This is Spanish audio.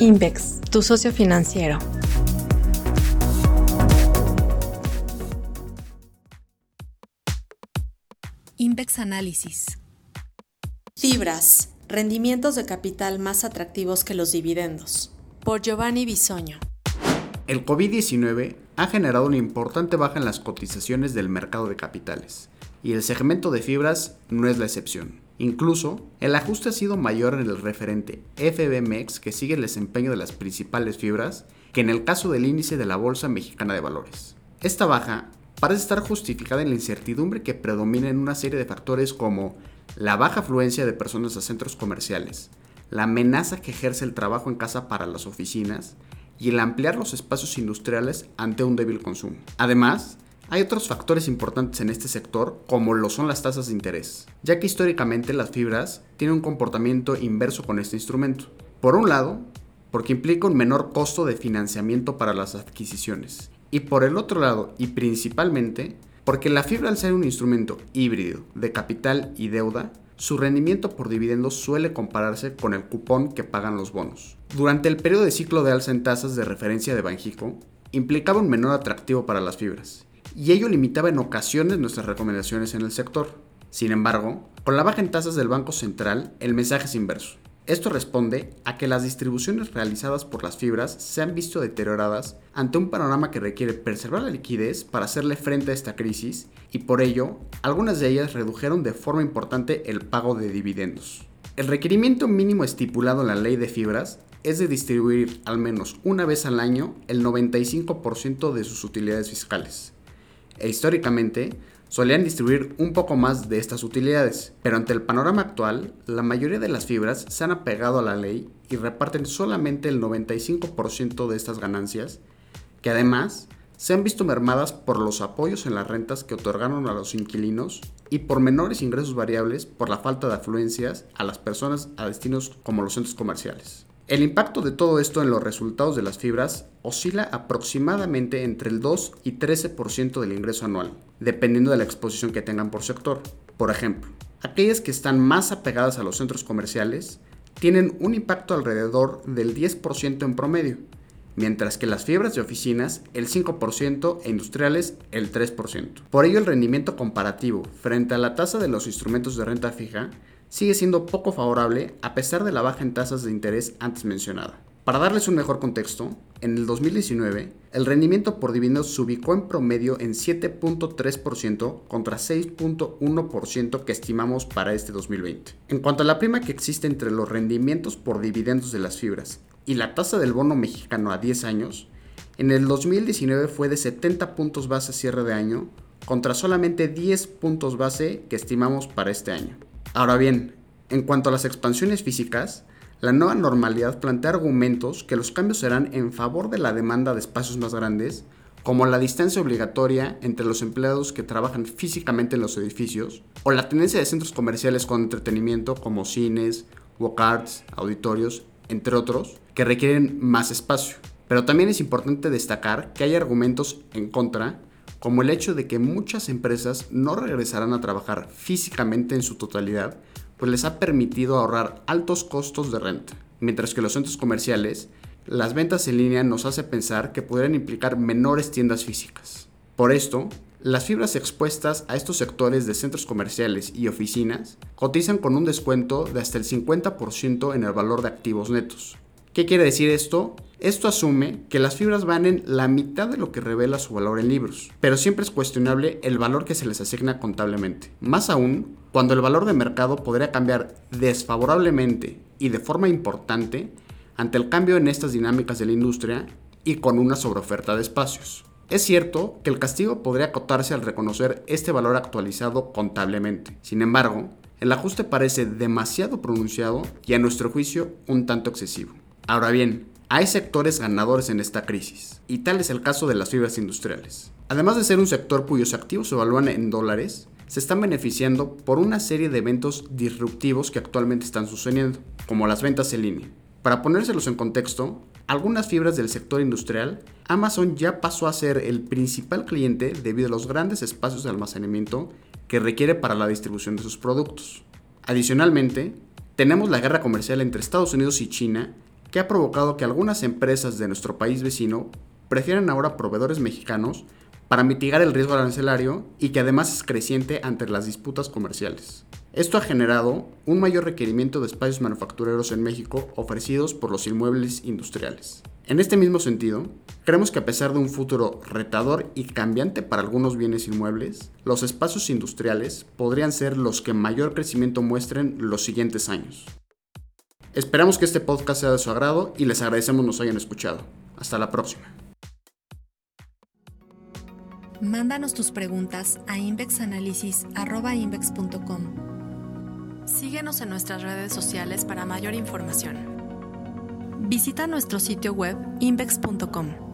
Invex, tu socio financiero. Invex Análisis. Fibras, rendimientos de capital más atractivos que los dividendos. Por Giovanni Bisoño. El COVID-19 ha generado una importante baja en las cotizaciones del mercado de capitales, y el segmento de fibras no es la excepción. Incluso, el ajuste ha sido mayor en el referente FBMX que sigue el desempeño de las principales fibras que en el caso del índice de la Bolsa Mexicana de Valores. Esta baja parece estar justificada en la incertidumbre que predomina en una serie de factores como la baja afluencia de personas a centros comerciales, la amenaza que ejerce el trabajo en casa para las oficinas y el ampliar los espacios industriales ante un débil consumo. Además, hay otros factores importantes en este sector, como lo son las tasas de interés, ya que históricamente las fibras tienen un comportamiento inverso con este instrumento. Por un lado, porque implica un menor costo de financiamiento para las adquisiciones. Y por el otro lado, y principalmente, porque la fibra al ser un instrumento híbrido de capital y deuda, su rendimiento por dividendos suele compararse con el cupón que pagan los bonos. Durante el periodo de ciclo de alza en tasas de referencia de Banjico, implicaba un menor atractivo para las fibras, y ello limitaba en ocasiones nuestras recomendaciones en el sector. Sin embargo, con la baja en tasas del Banco Central, el mensaje es inverso. Esto responde a que las distribuciones realizadas por las fibras se han visto deterioradas ante un panorama que requiere preservar la liquidez para hacerle frente a esta crisis y por ello algunas de ellas redujeron de forma importante el pago de dividendos. El requerimiento mínimo estipulado en la ley de fibras es de distribuir al menos una vez al año el 95% de sus utilidades fiscales e históricamente solían distribuir un poco más de estas utilidades, pero ante el panorama actual, la mayoría de las fibras se han apegado a la ley y reparten solamente el 95% de estas ganancias, que además se han visto mermadas por los apoyos en las rentas que otorgaron a los inquilinos y por menores ingresos variables por la falta de afluencias a las personas a destinos como los centros comerciales. El impacto de todo esto en los resultados de las fibras oscila aproximadamente entre el 2 y 13% del ingreso anual, dependiendo de la exposición que tengan por sector. Por ejemplo, aquellas que están más apegadas a los centros comerciales tienen un impacto alrededor del 10% en promedio, mientras que las fibras de oficinas el 5% e industriales el 3%. Por ello el rendimiento comparativo frente a la tasa de los instrumentos de renta fija sigue siendo poco favorable a pesar de la baja en tasas de interés antes mencionada. Para darles un mejor contexto, en el 2019, el rendimiento por dividendos se ubicó en promedio en 7.3% contra 6.1% que estimamos para este 2020. En cuanto a la prima que existe entre los rendimientos por dividendos de las fibras y la tasa del bono mexicano a 10 años, en el 2019 fue de 70 puntos base cierre de año contra solamente 10 puntos base que estimamos para este año. Ahora bien, en cuanto a las expansiones físicas, la nueva normalidad plantea argumentos que los cambios serán en favor de la demanda de espacios más grandes, como la distancia obligatoria entre los empleados que trabajan físicamente en los edificios, o la tendencia de centros comerciales con entretenimiento como cines, walk-arts, auditorios, entre otros, que requieren más espacio. Pero también es importante destacar que hay argumentos en contra como el hecho de que muchas empresas no regresarán a trabajar físicamente en su totalidad, pues les ha permitido ahorrar altos costos de renta, mientras que los centros comerciales, las ventas en línea nos hace pensar que podrían implicar menores tiendas físicas. Por esto, las fibras expuestas a estos sectores de centros comerciales y oficinas cotizan con un descuento de hasta el 50% en el valor de activos netos. ¿Qué quiere decir esto? Esto asume que las fibras valen la mitad de lo que revela su valor en libros, pero siempre es cuestionable el valor que se les asigna contablemente. Más aún, cuando el valor de mercado podría cambiar desfavorablemente y de forma importante ante el cambio en estas dinámicas de la industria y con una sobreoferta de espacios. Es cierto que el castigo podría acotarse al reconocer este valor actualizado contablemente. Sin embargo, el ajuste parece demasiado pronunciado y a nuestro juicio un tanto excesivo. Ahora bien, hay sectores ganadores en esta crisis, y tal es el caso de las fibras industriales. Además de ser un sector cuyos activos se evalúan en dólares, se están beneficiando por una serie de eventos disruptivos que actualmente están sucediendo, como las ventas en línea. Para ponérselos en contexto, algunas fibras del sector industrial, Amazon ya pasó a ser el principal cliente debido a los grandes espacios de almacenamiento que requiere para la distribución de sus productos. Adicionalmente, tenemos la guerra comercial entre Estados Unidos y China que ha provocado que algunas empresas de nuestro país vecino prefieran ahora proveedores mexicanos para mitigar el riesgo arancelario y que además es creciente ante las disputas comerciales. Esto ha generado un mayor requerimiento de espacios manufactureros en México ofrecidos por los inmuebles industriales. En este mismo sentido, creemos que a pesar de un futuro retador y cambiante para algunos bienes inmuebles, los espacios industriales podrían ser los que mayor crecimiento muestren los siguientes años. Esperamos que este podcast sea de su agrado y les agradecemos nos hayan escuchado. Hasta la próxima. Mándanos tus preguntas a invexanalysis.com. Síguenos en nuestras redes sociales para mayor información. Visita nuestro sitio web invex.com.